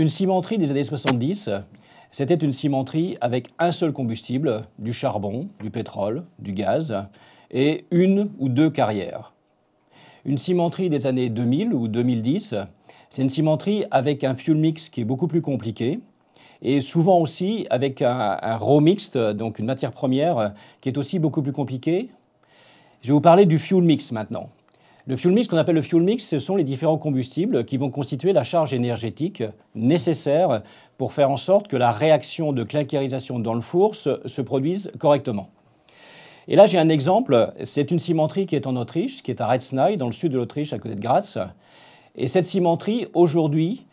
Une cimenterie des années 70, c'était une cimenterie avec un seul combustible, du charbon, du pétrole, du gaz, et une ou deux carrières. Une cimenterie des années 2000 ou 2010, c'est une cimenterie avec un fuel mix qui est beaucoup plus compliqué, et souvent aussi avec un, raw mixed, donc une matière première qui est aussi beaucoup plus compliquée. Je vais vous parler du fuel mix maintenant. Le fuel mix, qu'on appelle le fuel mix, ce sont les différents combustibles qui vont constituer la charge énergétique nécessaire pour faire en sorte que la réaction de clinkérisation dans le four se, produise correctement. Et là, j'ai un exemple. C'est une cimenterie qui est en Autriche, qui est à Retznay, dans le sud de l'Autriche, à côté de Graz. Et cette cimenterie, aujourd'hui,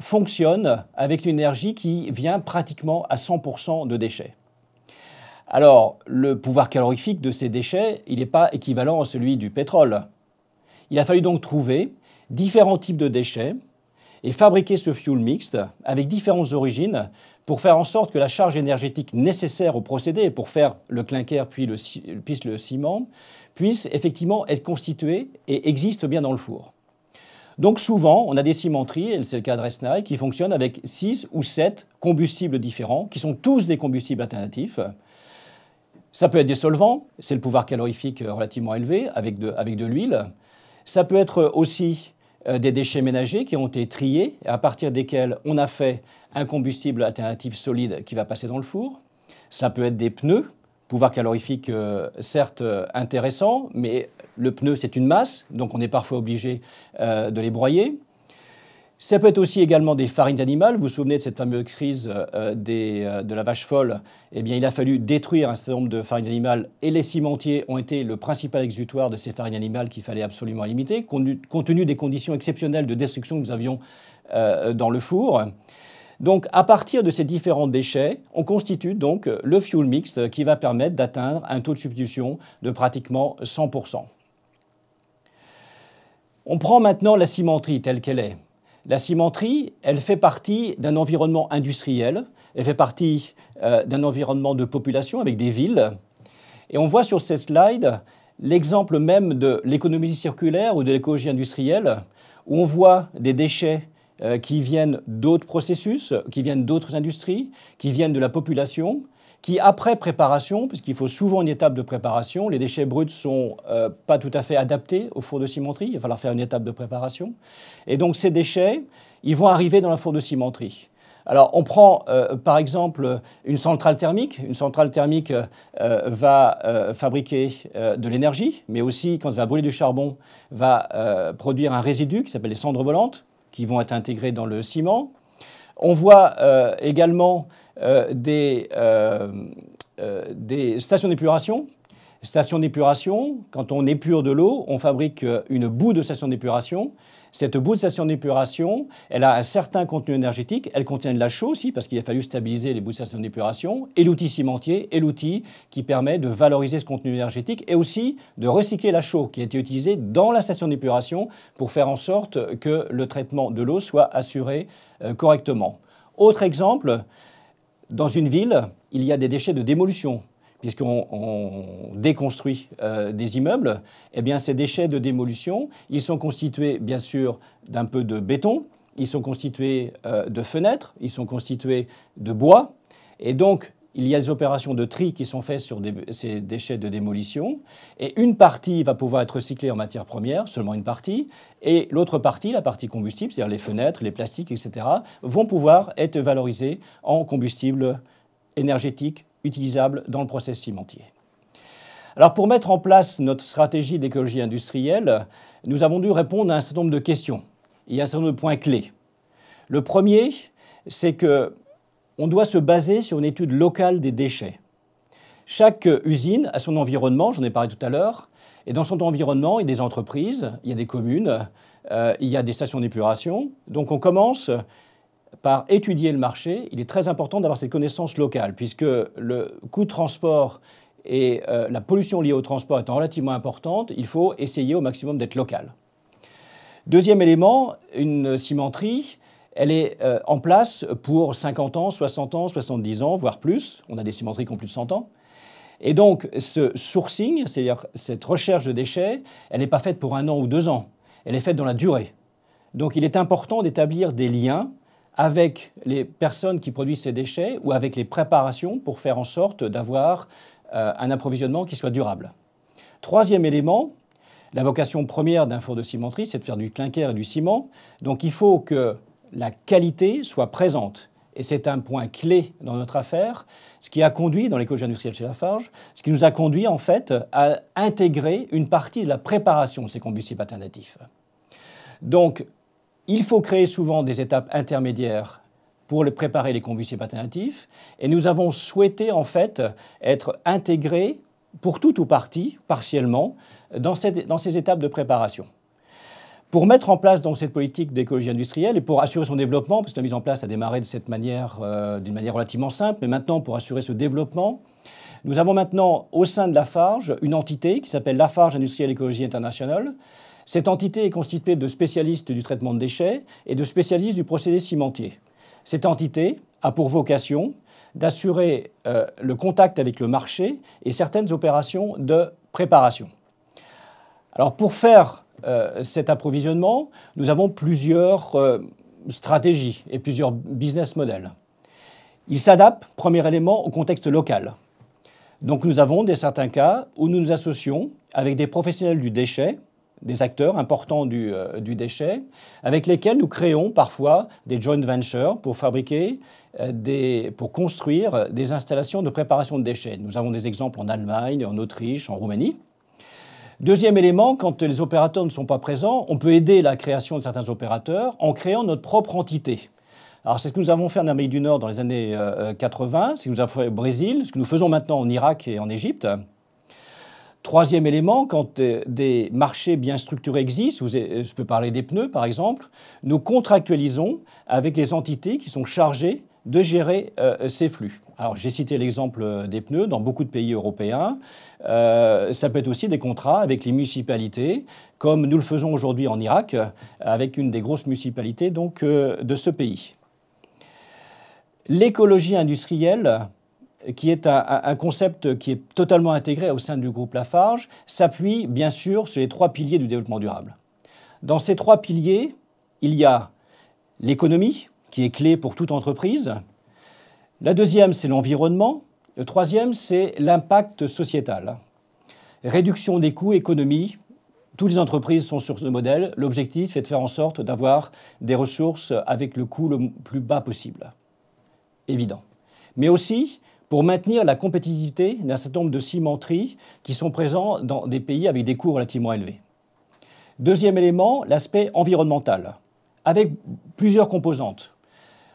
fonctionne avec une énergie qui vient pratiquement à 100% de déchets. Alors, le pouvoir calorifique de ces déchets, il n'est pas équivalent à celui du pétrole. Il a fallu donc trouver différents types de déchets et fabriquer ce fuel mixte avec différentes origines pour faire en sorte que la charge énergétique nécessaire au procédé, pour faire le clinker puis le, puis le ciment, puisse effectivement être constituée et existe bien dans le four. Donc souvent, on a des cimenteries, et c'est le cas de Resnaï, qui fonctionnent avec 6 ou 7 combustibles différents, qui sont tous des combustibles alternatifs. Ça peut être des solvants, c'est le pouvoir calorifique relativement élevé, avec de, avec de l'huile. Ça peut être aussi euh, des déchets ménagers qui ont été triés, à partir desquels on a fait un combustible alternatif solide qui va passer dans le four. Ça peut être des pneus, pouvoir calorifique euh, certes euh, intéressant, mais le pneu c'est une masse, donc on est parfois obligé euh, de les broyer. Ça peut être aussi également des farines animales. Vous vous souvenez de cette fameuse crise de la vache folle? Eh bien, il a fallu détruire un certain nombre de farines animales et les cimentiers ont été le principal exutoire de ces farines animales qu'il fallait absolument limiter, compte tenu des conditions exceptionnelles de destruction que nous avions dans le four. Donc, à partir de ces différents déchets, on constitue donc le fuel mixte qui va permettre d'atteindre un taux de substitution de pratiquement 100%. On prend maintenant la cimenterie telle qu'elle est. La cimenterie, elle fait partie d'un environnement industriel, elle fait partie euh, d'un environnement de population avec des villes. Et on voit sur cette slide l'exemple même de l'économie circulaire ou de l'écologie industrielle, où on voit des déchets euh, qui viennent d'autres processus, qui viennent d'autres industries, qui viennent de la population, qui, après préparation, puisqu'il faut souvent une étape de préparation, les déchets bruts ne sont euh, pas tout à fait adaptés au four de cimenterie, il va falloir faire une étape de préparation. Et donc ces déchets, ils vont arriver dans la four de cimenterie. Alors, on prend euh, par exemple une centrale thermique. Une centrale thermique va fabriquer de l'énergie, mais aussi, quand elle va brûler du charbon, va produire un résidu qui s'appelle les cendres volantes qui vont être intégrés dans le ciment. On voit euh, également euh, des, euh, des stations d'épuration Station d'épuration, quand on épure de l'eau, on fabrique une boue de station d'épuration. Cette boue de station d'épuration, elle a un certain contenu énergétique. Elle contient de la chaux aussi, parce qu'il a fallu stabiliser les boues de station d'épuration, et l'outil cimentier est l'outil qui permet de valoriser ce contenu énergétique et aussi de recycler la chaux qui a été utilisée dans la station d'épuration pour faire en sorte que le traitement de l'eau soit assuré euh, correctement. Autre exemple, dans une ville, il y a des déchets de démolition. Puisqu'on déconstruit euh, des immeubles, eh bien, ces déchets de démolition, ils sont constitués, bien sûr, d'un peu de béton, ils sont constitués euh, de fenêtres, ils sont constitués de bois, et donc, il y a des opérations de tri qui sont faites sur ces déchets de démolition, et une partie va pouvoir être recyclée en matière première, seulement une partie, et l'autre partie, la partie combustible, c'est-à-dire les fenêtres, les plastiques, etc., vont pouvoir être valorisés en combustible énergétique utilisable dans le process cimentier. Alors pour mettre en place notre stratégie d'écologie industrielle, nous avons dû répondre à un certain nombre de questions. Il y a un certain nombre de points clés. Le premier, c'est que on doit se baser sur une étude locale des déchets. Chaque usine a son environnement, j'en ai parlé tout à l'heure, et dans son environnement, il y a des entreprises, il y a des communes, euh, il y a des stations d'épuration. Donc on commence par étudier le marché, il est très important d'avoir cette connaissance locale, puisque le coût de transport et euh, la pollution liée au transport étant relativement importante, il faut essayer au maximum d'être local. Deuxième élément, une cimenterie, elle est euh, en place pour 50 ans, 60 ans, 70 ans, voire plus. On a des cimenteries qui ont plus de 100 ans. Et donc, ce sourcing, c'est-à-dire cette recherche de déchets, elle n'est pas faite pour un an ou deux ans. Elle est faite dans la durée. Donc il est important d'établir des liens avec les personnes qui produisent ces déchets ou avec les préparations pour faire en sorte d'avoir euh, un approvisionnement qui soit durable. Troisième élément, la vocation première d'un four de cimenterie, c'est de faire du clinker et du ciment. Donc il faut que la qualité soit présente. Et c'est un point clé dans notre affaire, ce qui a conduit, dans l'écologie industrielle chez Lafarge, ce qui nous a conduit en fait à intégrer une partie de la préparation de ces combustibles alternatifs. Donc, il faut créer souvent des étapes intermédiaires pour préparer les combustibles alternatifs, et nous avons souhaité en fait être intégrés pour tout ou partie, partiellement, dans, dans ces étapes de préparation. Pour mettre en place donc, cette politique d'écologie industrielle et pour assurer son développement, parce que la mise en place a démarré de cette manière, euh, d'une manière relativement simple, mais maintenant pour assurer ce développement, nous avons maintenant au sein de Lafarge une entité qui s'appelle Lafarge Industrielle Écologie Internationale. Cette entité est constituée de spécialistes du traitement de déchets et de spécialistes du procédé cimentier. Cette entité a pour vocation d'assurer euh, le contact avec le marché et certaines opérations de préparation. Alors pour faire euh, cet approvisionnement, nous avons plusieurs euh, stratégies et plusieurs business models. Il s'adapte, premier élément, au contexte local. Donc nous avons des certains cas où nous nous associons avec des professionnels du déchet, des acteurs importants du, euh, déchet, avec lesquels nous créons parfois des joint ventures pour fabriquer, pour construire des installations de préparation de déchets. Nous avons des exemples en Allemagne, en Autriche, en Roumanie. Deuxième élément, quand les opérateurs ne sont pas présents, on peut aider la création de certains opérateurs en créant notre propre entité. Alors c'est ce que nous avons fait en Amérique du Nord dans les années 80, ce que nous avons fait au Brésil, ce que nous faisons maintenant en Irak et en Égypte. Troisième élément, quand euh, des marchés bien structurés existent, je peux parler des pneus par exemple, nous contractualisons avec les entités qui sont chargées de gérer euh, ces flux. Alors j'ai cité l'exemple des pneus dans beaucoup de pays européens. Euh, ça peut être aussi des contrats avec les municipalités, comme nous le faisons aujourd'hui en Irak, avec une des grosses municipalités euh, de ce pays. L'écologie industrielle, qui est un, concept qui est totalement intégré au sein du groupe Lafarge, s'appuie bien sûr sur les trois piliers du développement durable. Dans ces trois piliers, il y a l'économie, qui est clé pour toute entreprise, la deuxième, c'est l'environnement. Le troisième, c'est l'impact sociétal. Réduction des coûts, économie. Toutes les entreprises sont sur ce modèle. L'objectif est de faire en sorte d'avoir des ressources avec le coût le plus bas possible. Évident. Mais aussi pour maintenir la compétitivité d'un certain nombre de cimenteries qui sont présents dans des pays avec des coûts relativement élevés. Deuxième élément, l'aspect environnemental, avec plusieurs composantes.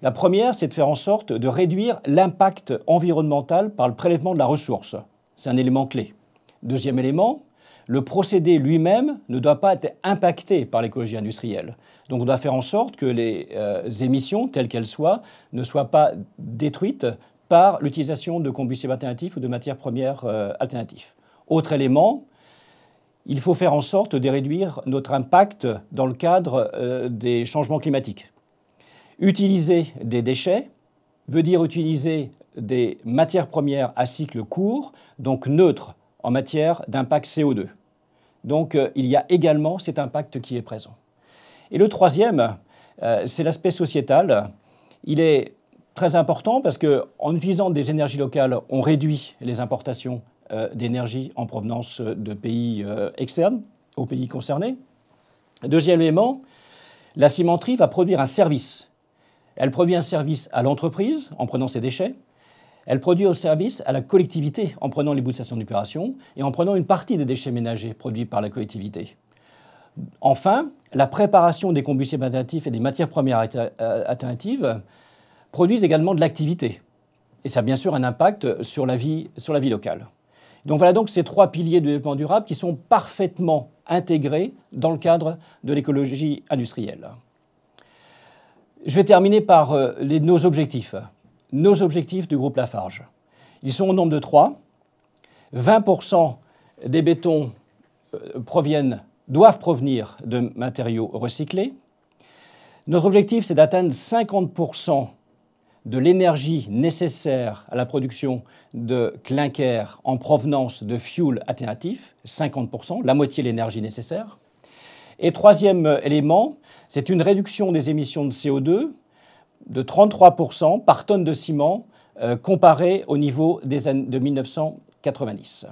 La première, c'est de faire en sorte de réduire l'impact environnemental par le prélèvement de la ressource. C'est un élément clé. Deuxième élément, le procédé lui-même ne doit pas être impacté par l'écologie industrielle. Donc on doit faire en sorte que les euh, émissions, telles qu'elles soient, ne soient pas détruites par l'utilisation de combustibles alternatifs ou de matières premières euh, alternatives. Autre élément, il faut faire en sorte de réduire notre impact dans le cadre euh, des changements climatiques. Utiliser des déchets veut dire utiliser des matières premières à cycle court, donc neutres en matière d'impact CO2. Donc euh, il y a également cet impact qui est présent. Et le troisième, euh, c'est l'aspect sociétal. Il est très important parce qu'en utilisant des énergies locales, on réduit les importations euh, d'énergie en provenance de pays externes aux pays concernés. Deuxième élément, la cimenterie va produire un service elle produit un service à l'entreprise en prenant ses déchets. Elle produit un service à la collectivité en prenant les bouts de station d'opération et en prenant une partie des déchets ménagers produits par la collectivité. Enfin, la préparation des combustibles alternatifs et des matières premières euh, alternatives produisent également de l'activité. Et ça a bien sûr un impact sur la vie, sur la vie locale. Donc voilà donc ces trois piliers du développement durable qui sont parfaitement intégrés dans le cadre de l'écologie industrielle. Je vais terminer par euh, nos objectifs. Nos objectifs du groupe Lafarge. Ils sont au nombre de trois. 20% des bétons euh, doivent provenir de matériaux recyclés. Notre objectif, c'est d'atteindre 50% de l'énergie nécessaire à la production de clinker en provenance de fuel alternatif, 50%, la moitié de l'énergie nécessaire. Et troisième élément, c'est une réduction des émissions de CO2 de 33% par tonne de ciment euh, comparé au niveau des années de 1990.